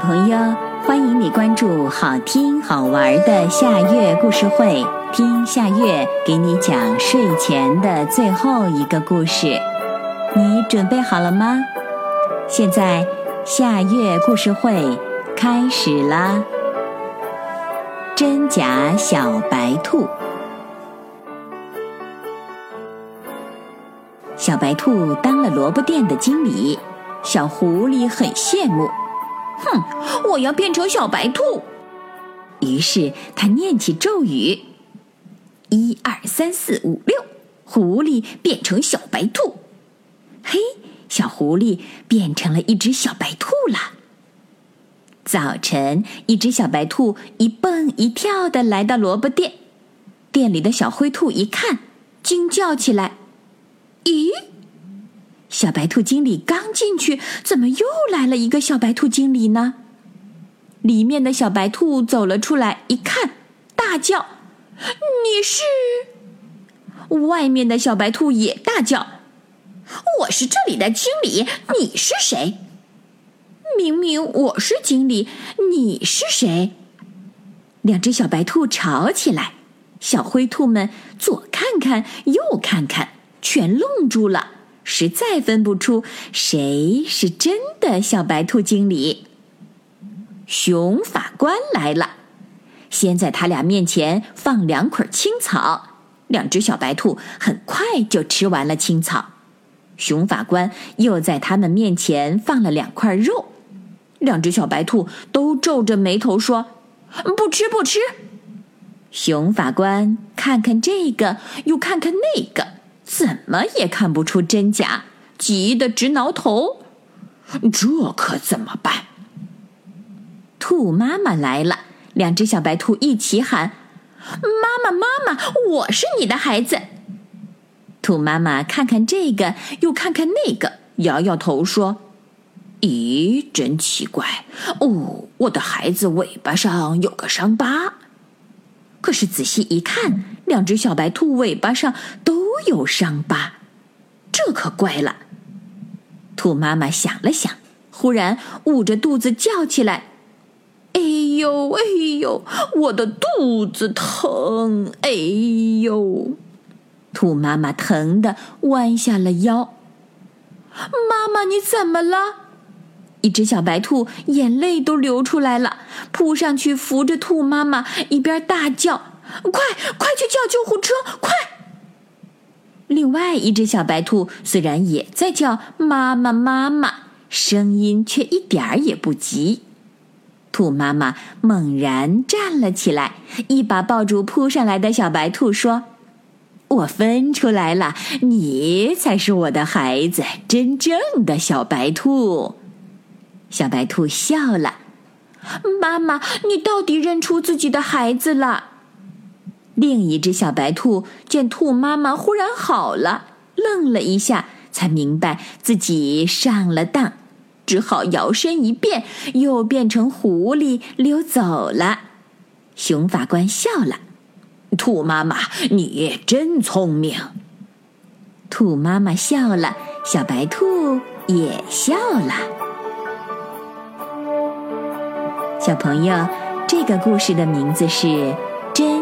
朋友，欢迎你关注好听好玩的夏月故事会，听夏月给你讲睡前的最后一个故事。你准备好了吗？现在夏月故事会开始啦！真假小白兔，小白兔当了萝卜店的经理，小狐狸很羡慕。哼，我要变成小白兔。于是他念起咒语：一二三四五六，狐狸变成小白兔。嘿，小狐狸变成了一只小白兔了。早晨，一只小白兔一蹦一跳的来到萝卜店，店里的小灰兔一看，惊叫起来：“咦！”小白兔经理刚进去，怎么又来了一个小白兔经理呢？里面的小白兔走了出来，一看，大叫：“你是！”外面的小白兔也大叫：“我是这里的经理，你是谁？”明明我是经理，你是谁？两只小白兔吵起来，小灰兔们左看看，右看看，全愣住了。实在分不出谁是真的小白兔经理。熊法官来了，先在他俩面前放两捆青草，两只小白兔很快就吃完了青草。熊法官又在他们面前放了两块肉，两只小白兔都皱着眉头说：“不吃，不吃。”熊法官看看这个，又看看那个。怎么也看不出真假，急得直挠头。这可怎么办？兔妈妈来了，两只小白兔一起喊：“妈妈，妈妈，我是你的孩子。”兔妈妈看看这个，又看看那个，摇摇头说：“咦，真奇怪哦，我的孩子尾巴上有个伤疤。可是仔细一看，两只小白兔尾巴上都……”有伤疤，这可怪了。兔妈妈想了想，忽然捂着肚子叫起来：“哎呦，哎呦，我的肚子疼！哎呦！”兔妈妈疼得弯下了腰。妈妈，你怎么了？一只小白兔眼泪都流出来了，扑上去扶着兔妈妈，一边大叫：“快，快去叫救护车！快！”另外一只小白兔虽然也在叫妈妈妈妈，声音却一点儿也不急。兔妈妈猛然站了起来，一把抱住扑上来的小白兔，说：“我分出来了，你才是我的孩子，真正的小白兔。”小白兔笑了：“妈妈，你到底认出自己的孩子了？”另一只小白兔见兔妈妈忽然好了，愣了一下，才明白自己上了当，只好摇身一变，又变成狐狸溜走了。熊法官笑了：“兔妈妈，你真聪明。”兔妈妈笑了，小白兔也笑了。小朋友，这个故事的名字是。